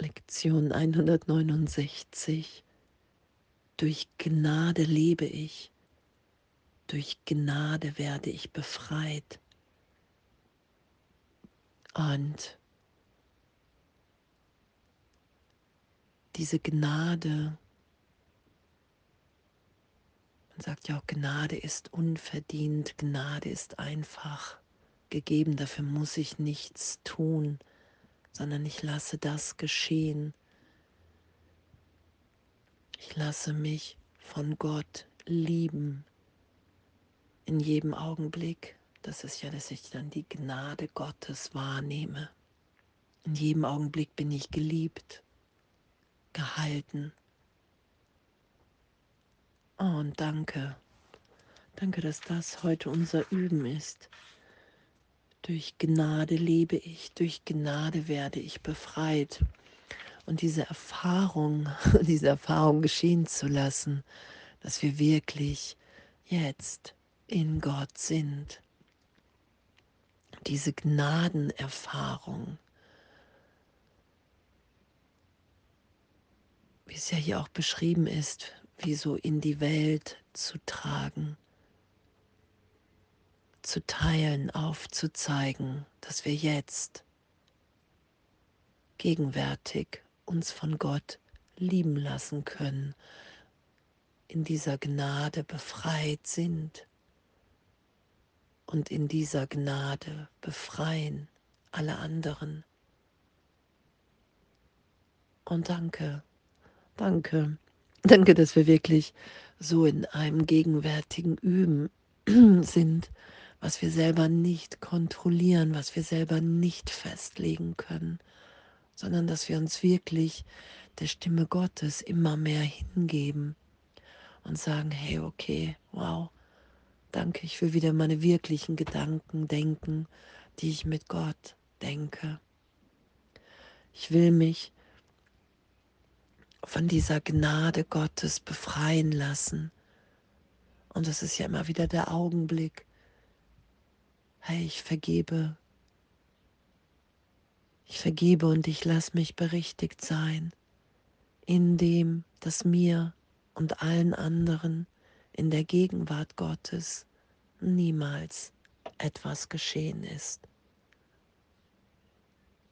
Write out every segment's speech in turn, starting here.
Lektion 169. Durch Gnade lebe ich, durch Gnade werde ich befreit. Und diese Gnade, man sagt ja auch, Gnade ist unverdient, Gnade ist einfach gegeben, dafür muss ich nichts tun, sondern ich lasse das geschehen. Ich lasse mich von Gott lieben in jedem Augenblick. Das ist ja, dass ich dann die Gnade Gottes wahrnehme. In jedem Augenblick bin ich geliebt, gehalten. Oh, und danke. Danke, dass das heute unser Üben ist. Durch Gnade lebe ich, durch Gnade werde ich befreit. Und diese Erfahrung, diese Erfahrung geschehen zu lassen, dass wir wirklich jetzt in Gott sind. Diese Gnadenerfahrung, wie es ja hier auch beschrieben ist, wie so in die Welt zu tragen zu teilen, aufzuzeigen, dass wir jetzt gegenwärtig uns von Gott lieben lassen können, in dieser Gnade befreit sind und in dieser Gnade befreien alle anderen. Und danke, danke, danke, dass wir wirklich so in einem gegenwärtigen Üben sind was wir selber nicht kontrollieren, was wir selber nicht festlegen können, sondern dass wir uns wirklich der Stimme Gottes immer mehr hingeben und sagen, hey, okay, wow, danke, ich will wieder meine wirklichen Gedanken denken, die ich mit Gott denke. Ich will mich von dieser Gnade Gottes befreien lassen. Und das ist ja immer wieder der Augenblick, hey, ich vergebe. Ich vergebe und ich lasse mich berichtigt sein in dem, dass mir und allen anderen in der Gegenwart Gottes niemals etwas geschehen ist.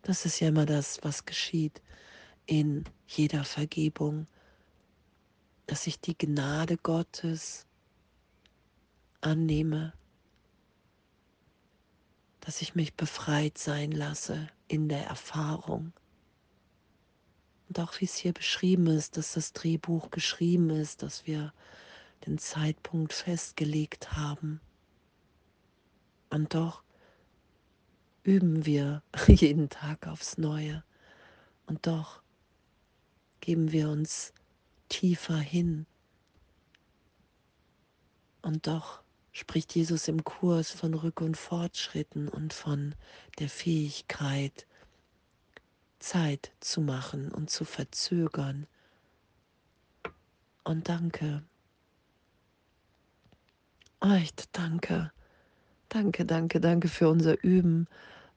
Das ist ja immer das, was geschieht in jeder Vergebung, dass ich die Gnade Gottes annehme dass ich mich befreit sein lasse in der Erfahrung. Und auch wie es hier beschrieben ist, dass das Drehbuch geschrieben ist, dass wir den Zeitpunkt festgelegt haben. Und doch üben wir jeden Tag aufs Neue. Und doch geben wir uns tiefer hin. Und doch spricht Jesus im Kurs von Rück- und Fortschritten und von der Fähigkeit, Zeit zu machen und zu verzögern. Und danke. Echt danke. Danke, danke, danke für unser Üben.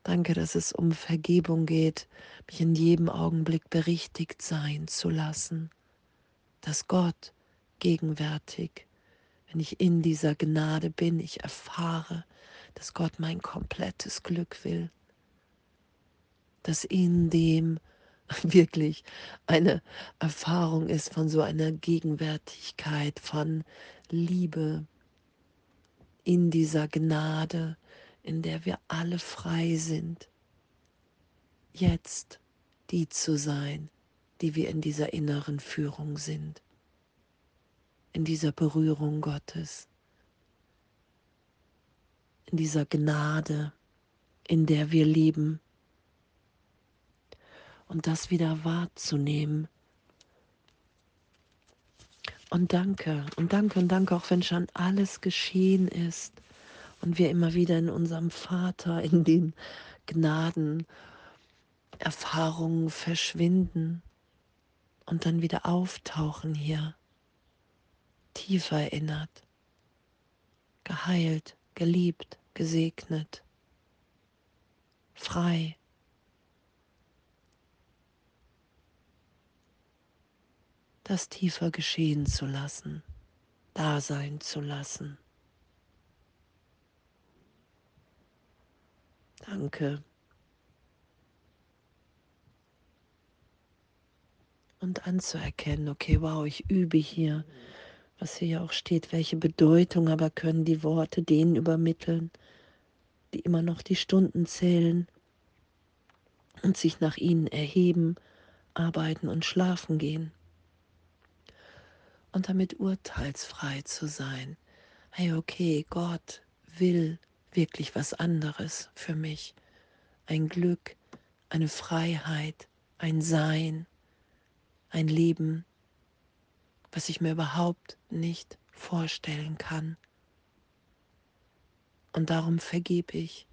Danke, dass es um Vergebung geht, mich in jedem Augenblick berichtigt sein zu lassen, dass Gott gegenwärtig wenn ich in dieser Gnade bin, ich erfahre, dass Gott mein komplettes Glück will, dass in dem wirklich eine Erfahrung ist von so einer Gegenwärtigkeit, von Liebe, in dieser Gnade, in der wir alle frei sind, jetzt die zu sein, die wir in dieser inneren Führung sind in dieser Berührung Gottes, in dieser Gnade, in der wir leben. Und das wieder wahrzunehmen. Und danke, und danke, und danke, auch wenn schon alles geschehen ist und wir immer wieder in unserem Vater, in den Gnaden, Erfahrungen verschwinden und dann wieder auftauchen hier tief erinnert, geheilt, geliebt, gesegnet, frei. das tiefer geschehen zu lassen, da sein zu lassen. Danke. Und anzuerkennen, okay, wow, ich übe hier, was hier ja auch steht, welche Bedeutung aber können die Worte denen übermitteln, die immer noch die Stunden zählen und sich nach ihnen erheben, arbeiten und schlafen gehen. Und damit urteilsfrei zu sein. Hey, okay, Gott will wirklich was anderes für mich. Ein Glück, eine Freiheit, ein Sein, ein Leben, was ich mir überhaupt nicht vorstellen kann. Und darum vergebe ich,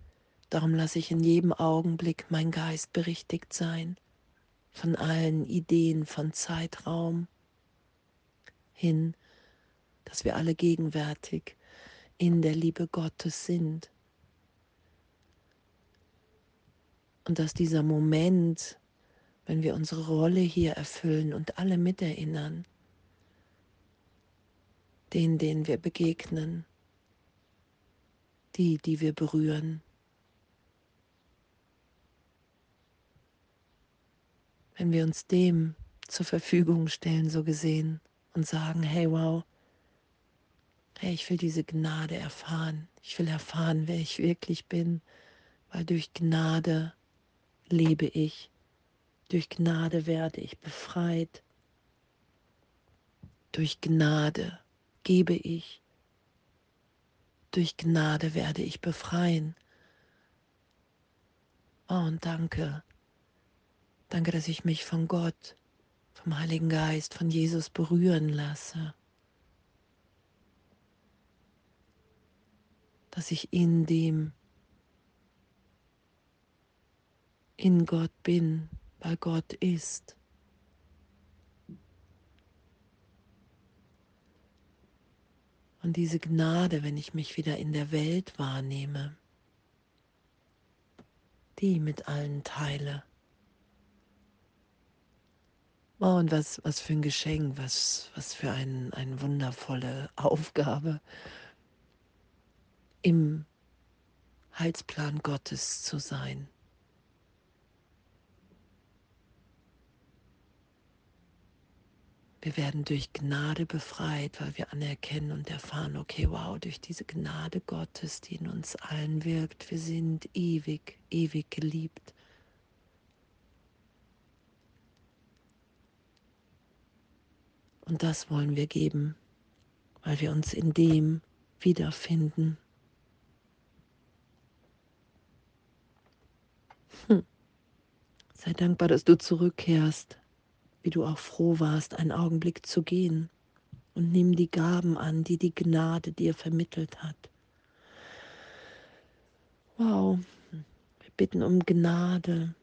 darum lasse ich in jedem Augenblick mein Geist berichtigt sein von allen Ideen von Zeitraum hin, dass wir alle gegenwärtig in der Liebe Gottes sind. Und dass dieser Moment, wenn wir unsere Rolle hier erfüllen und alle miterinnern, den, denen wir begegnen, die, die wir berühren, wenn wir uns dem zur Verfügung stellen, so gesehen, und sagen, hey wow, hey, ich will diese Gnade erfahren, ich will erfahren, wer ich wirklich bin, weil durch Gnade lebe ich, durch Gnade werde ich befreit, durch Gnade gebe ich, durch Gnade werde ich befreien. Oh, und danke, danke, dass ich mich von Gott, vom Heiligen Geist, von Jesus berühren lasse. Dass ich in dem, in Gott bin, weil Gott ist. Und diese Gnade, wenn ich mich wieder in der Welt wahrnehme, die mit allen teile. Oh, und was, was für ein Geschenk, was, was für ein, eine wundervolle Aufgabe, im Heilsplan Gottes zu sein. Wir werden durch Gnade befreit, weil wir anerkennen und erfahren, okay, wow, durch diese Gnade Gottes, die in uns allen wirkt, wir sind ewig, ewig geliebt. Und das wollen wir geben, weil wir uns in dem wiederfinden. Hm. Sei dankbar, dass du zurückkehrst, wie du auch froh warst, einen Augenblick zu gehen. Und nimm die Gaben an, die die Gnade dir vermittelt hat. Wow, wir bitten um Gnade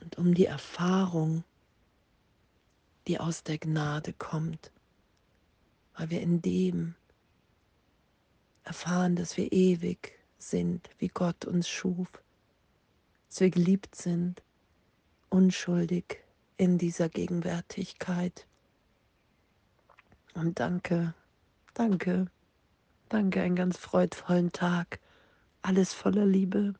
und um die Erfahrung, die aus der Gnade kommt, weil wir in dem erfahren, dass wir ewig sind, wie Gott uns schuf, dass wir geliebt sind, unschuldig in dieser Gegenwärtigkeit. Und danke, danke, danke, einen ganz freudvollen Tag, alles voller Liebe.